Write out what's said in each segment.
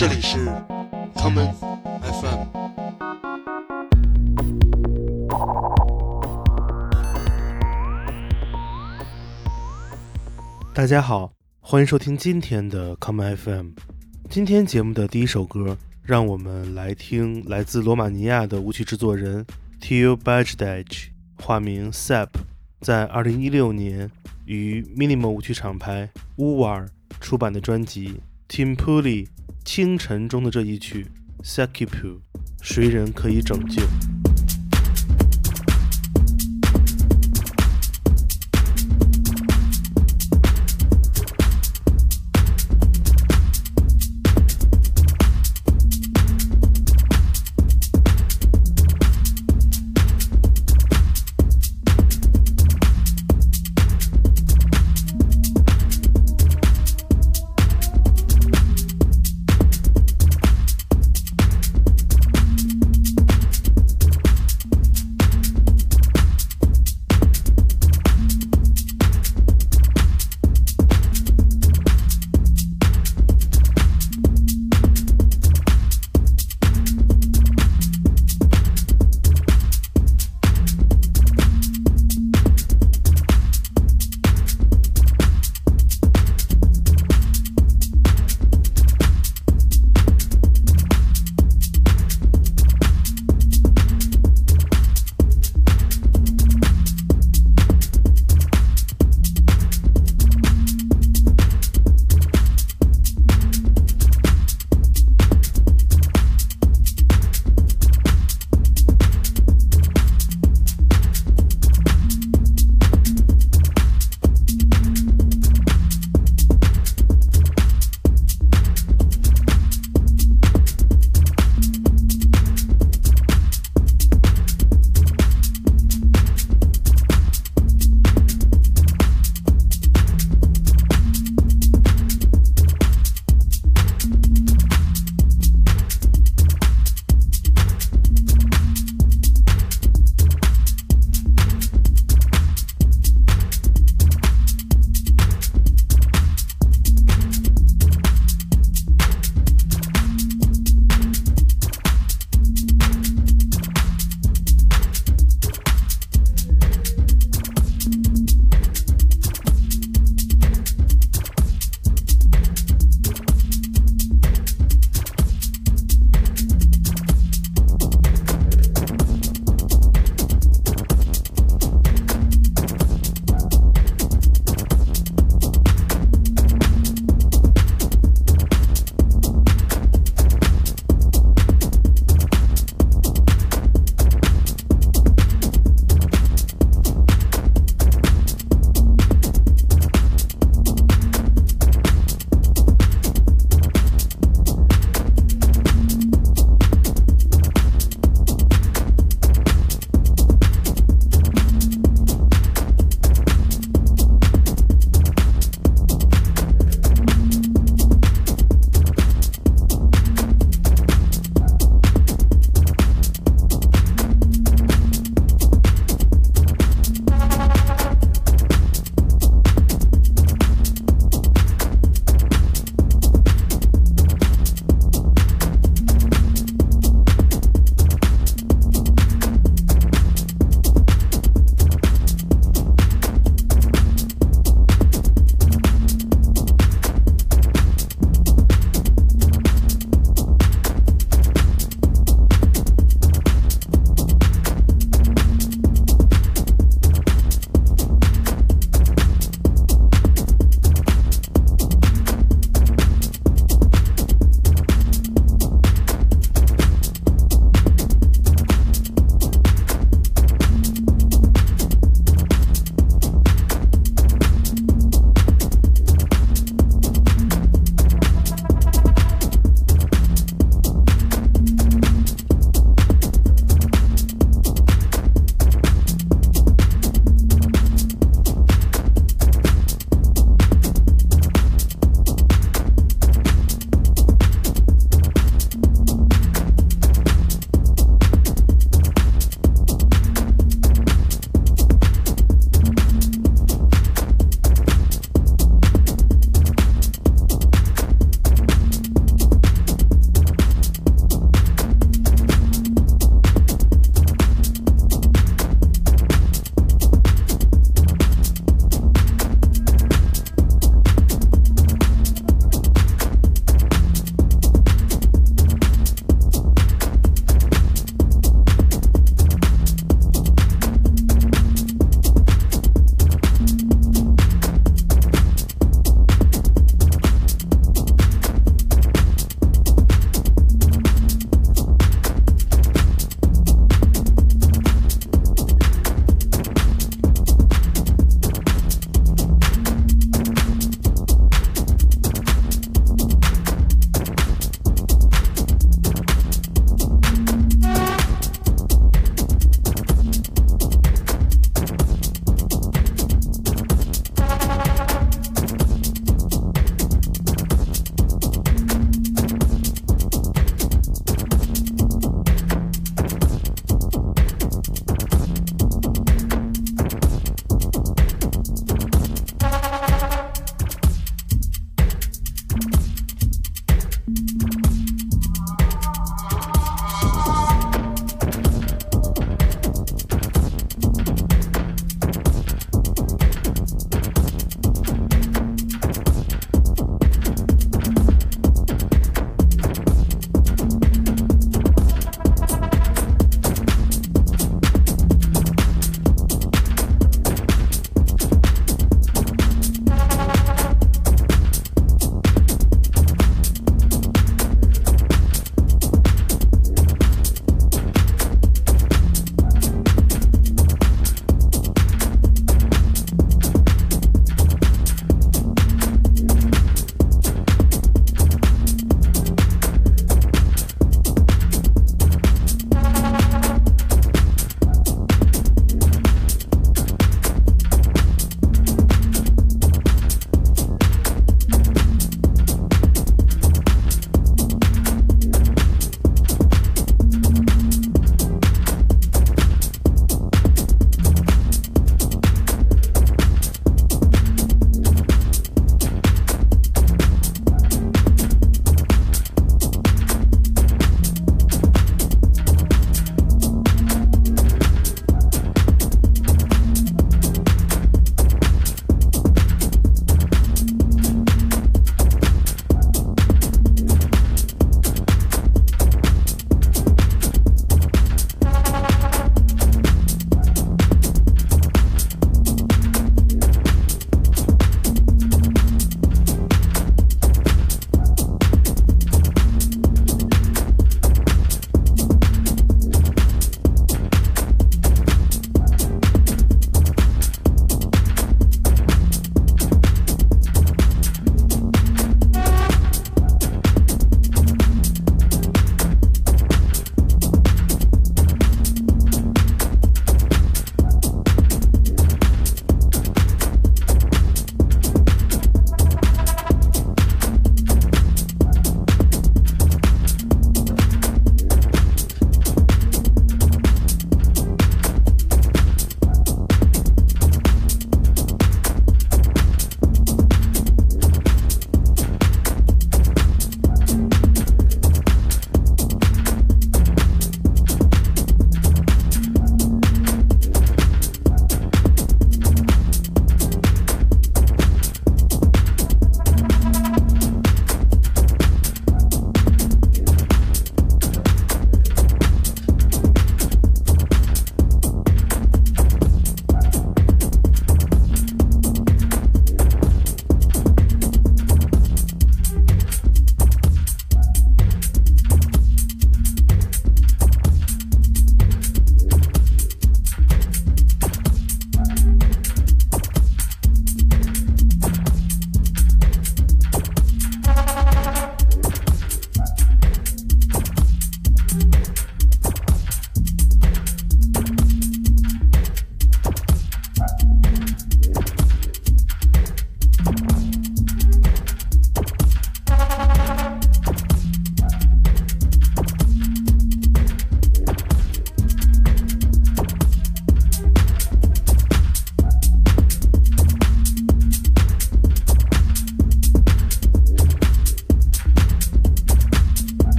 这里是 common FM。大家好，欢迎收听今天的 common FM。今天节目的第一首歌，让我们来听来自罗马尼亚的舞曲制作人 Teo Bajdej，化名 Sap，在2016年于 Minimal 舞曲厂牌 Uvar 出版的专辑《Timpuli 清晨》中的这一曲《Sakipu》，谁人可以拯救？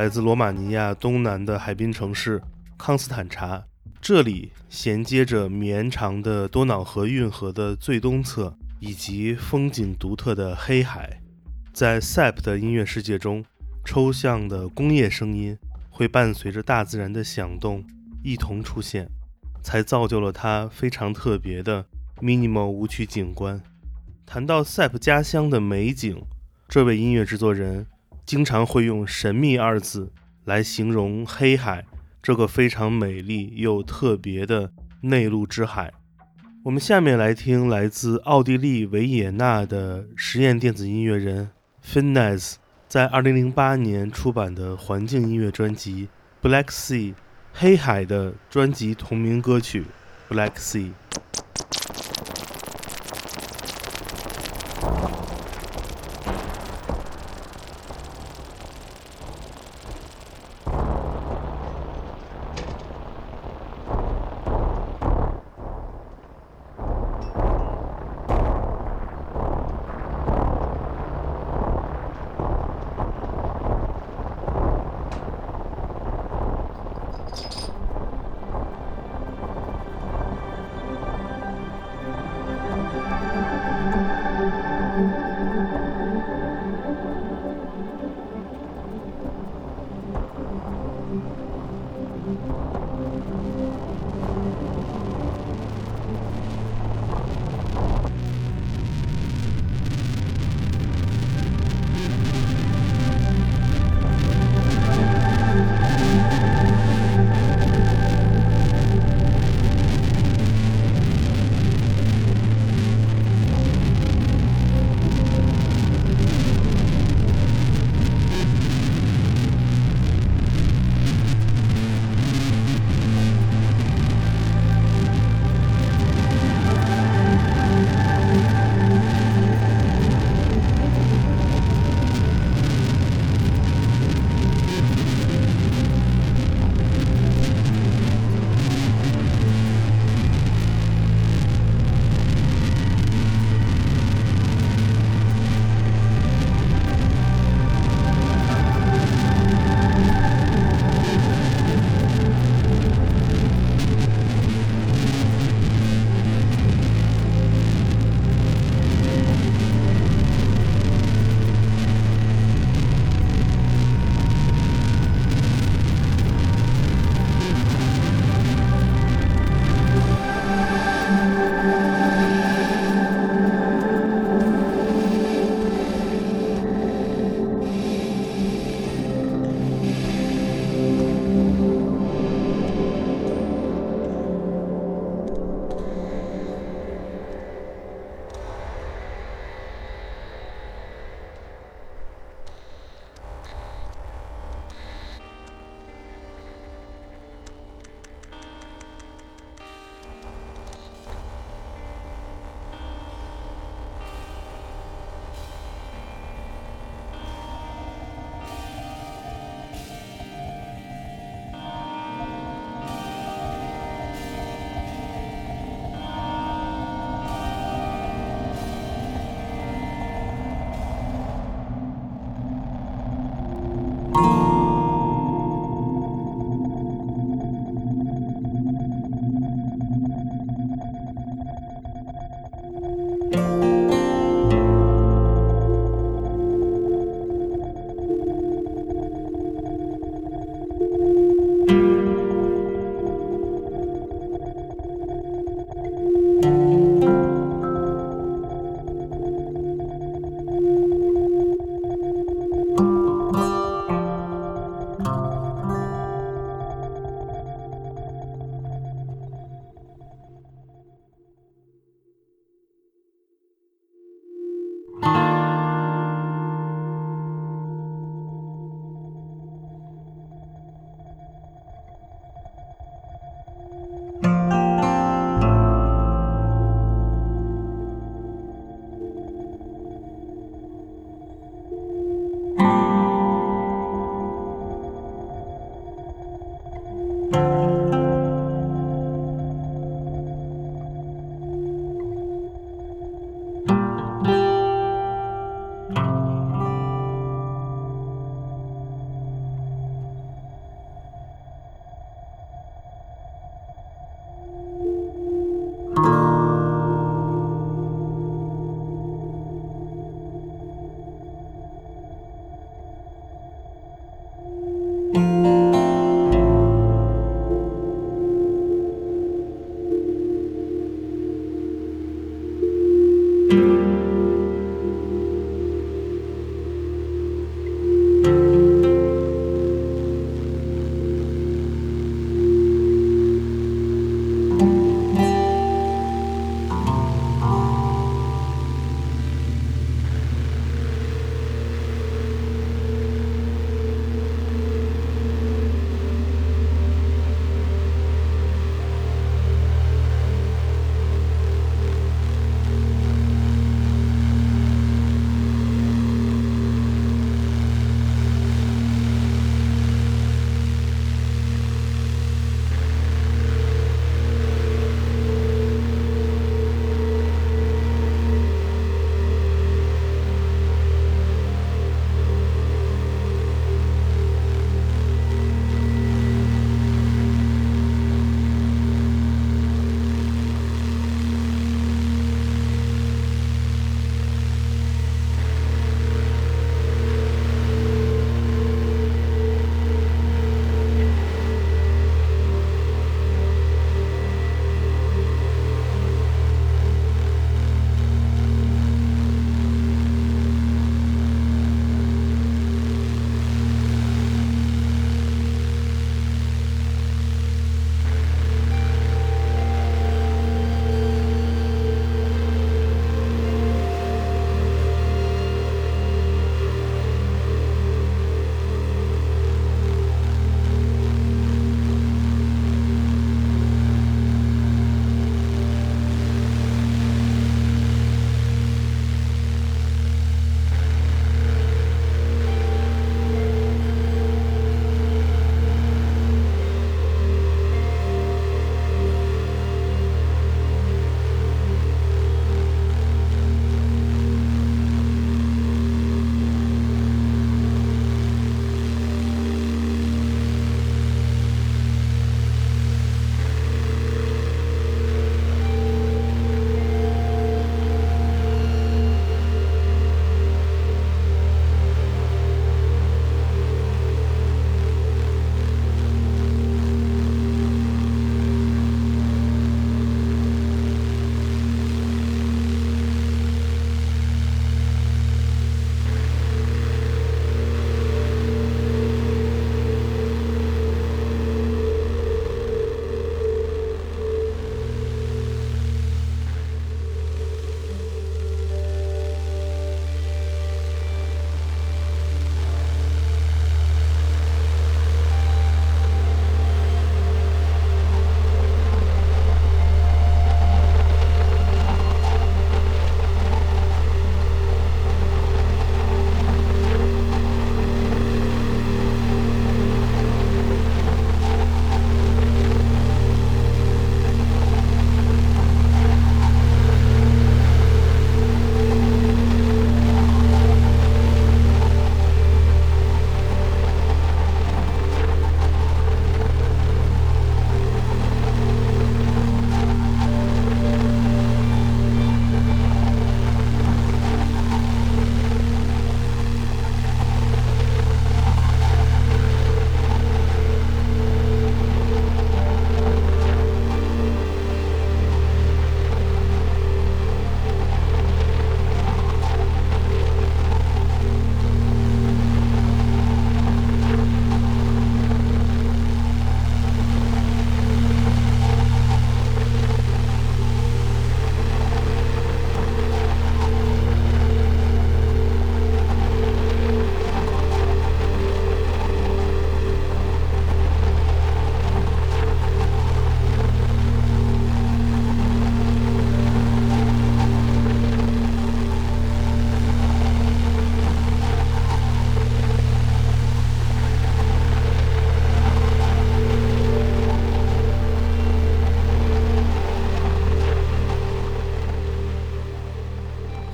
来自罗马尼亚东南的海滨城市康斯坦察，这里衔接着绵长的多瑙河运河的最东侧，以及风景独特的黑海。在塞普的音乐世界中，抽象的工业声音会伴随着大自然的响动一同出现，才造就了它非常特别的 minimal 舞曲景观。谈到塞普家乡的美景，这位音乐制作人。经常会用“神秘”二字来形容黑海这个非常美丽又特别的内陆之海。我们下面来听来自奥地利维也纳的实验电子音乐人 Finnes 在2008年出版的环境音乐专辑《Black Sea》黑海的专辑同名歌曲《Black Sea》。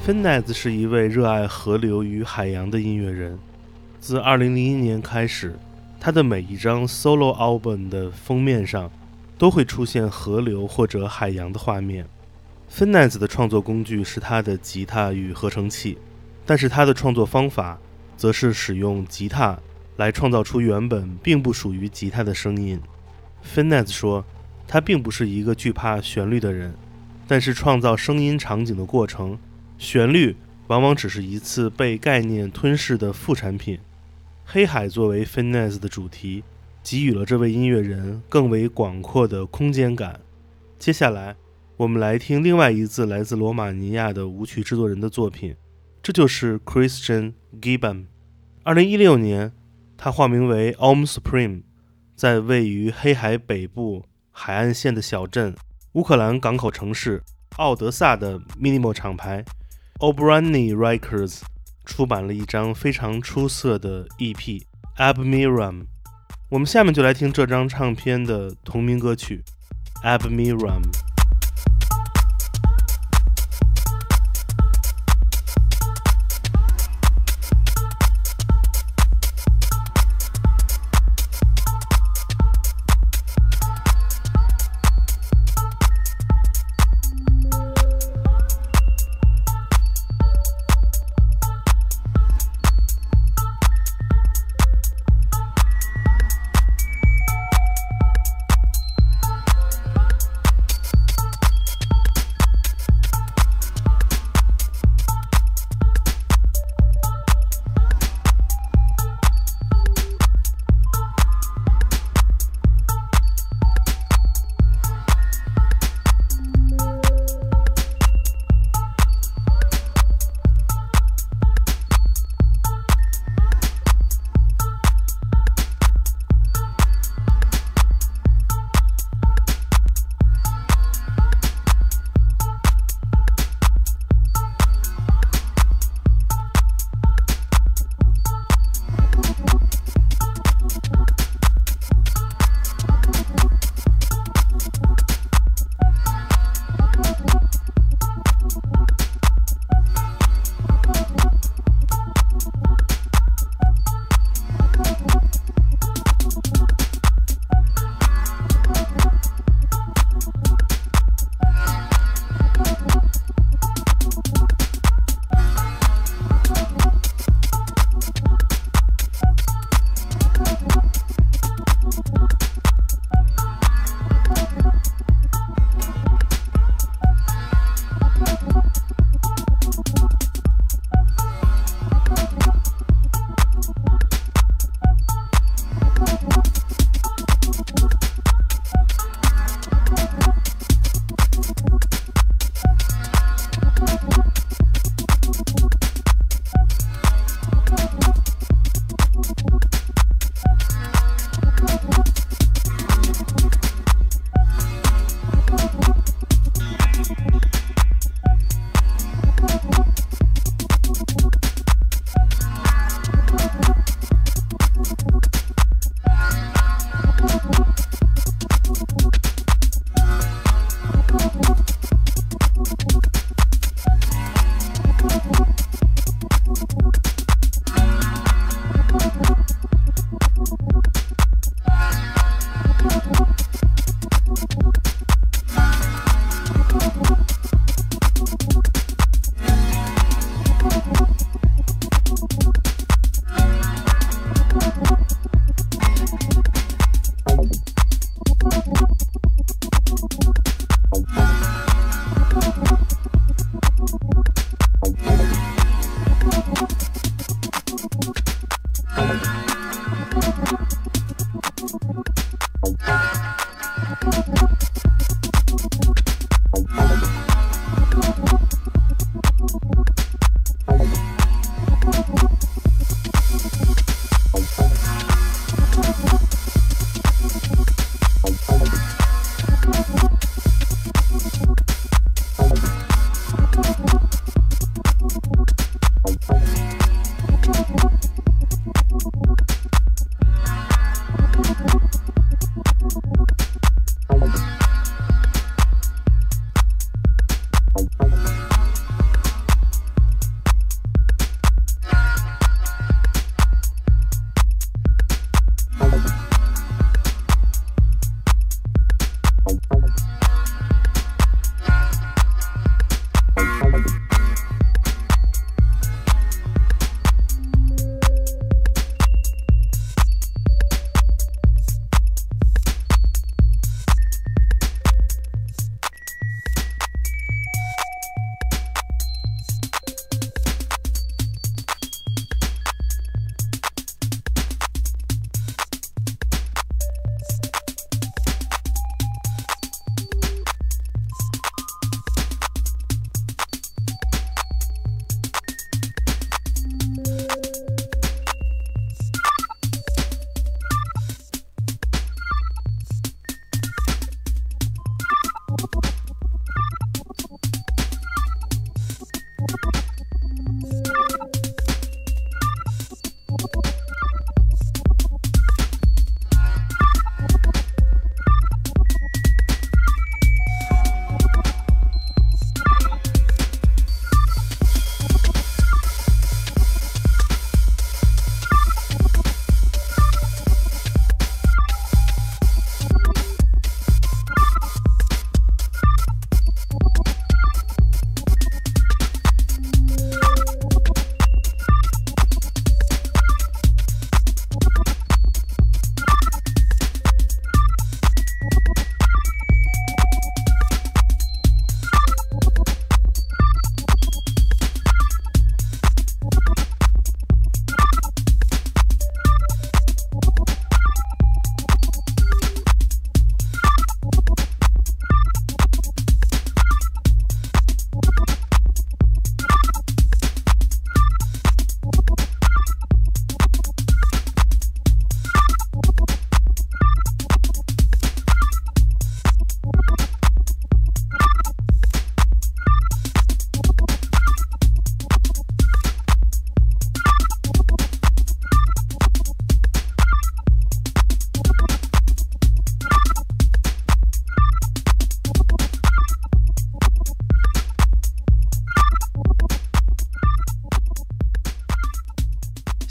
Finneas 是一位热爱河流与海洋的音乐人。自2001年开始，他的每一张 solo album 的封面上都会出现河流或者海洋的画面。Finneas 的创作工具是他的吉他与合成器，但是他的创作方法则是使用吉他来创造出原本并不属于吉他的声音。Finneas 说，他并不是一个惧怕旋律的人，但是创造声音场景的过程。旋律往往只是一次被概念吞噬的副产品。黑海作为 Finesse 的主题，给予了这位音乐人更为广阔的空间感。接下来，我们来听另外一次来自罗马尼亚的舞曲制作人的作品，这就是 Christian Gibbon。二零一六年，他化名为 Om Supreme，在位于黑海北部海岸线的小镇乌克兰港口城市奥德萨的 Minimal 厂牌。O'Brien Records 出版了一张非常出色的 EP《Abmiram》，我们下面就来听这张唱片的同名歌曲《Abmiram》。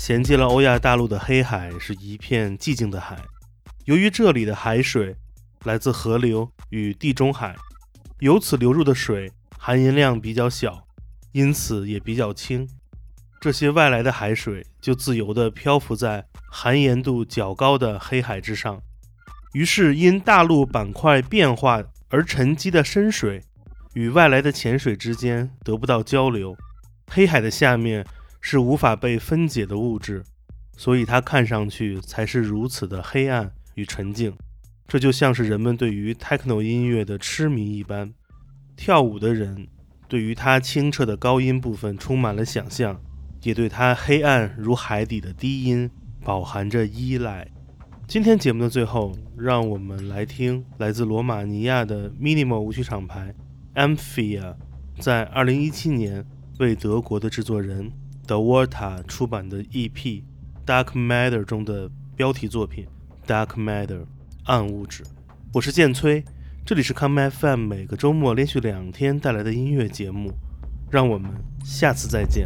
衔接了欧亚大陆的黑海是一片寂静的海。由于这里的海水来自河流与地中海，由此流入的水含盐量比较小，因此也比较轻。这些外来的海水就自由地漂浮在含盐度较高的黑海之上。于是，因大陆板块变化而沉积的深水与外来的浅水之间得不到交流，黑海的下面是无法被分解的物质，所以它看上去才是如此的黑暗与沉静。这就像是人们对于 techno 音乐的痴迷一般，跳舞的人对于它清澈的高音部分充满了想象，也对它黑暗如海底的低音饱含着依赖。今天节目的最后，让我们来听来自罗马尼亚的 minimal 舞曲厂牌 Amphia 在2017年为德国的制作人 d w a t a 出版的 EP Dark Matter 中的标题作品 Dark Matter 暗物质。我是剑崔，这里是 Come FM 每个周末连续两天带来的音乐节目，让我们下次再见。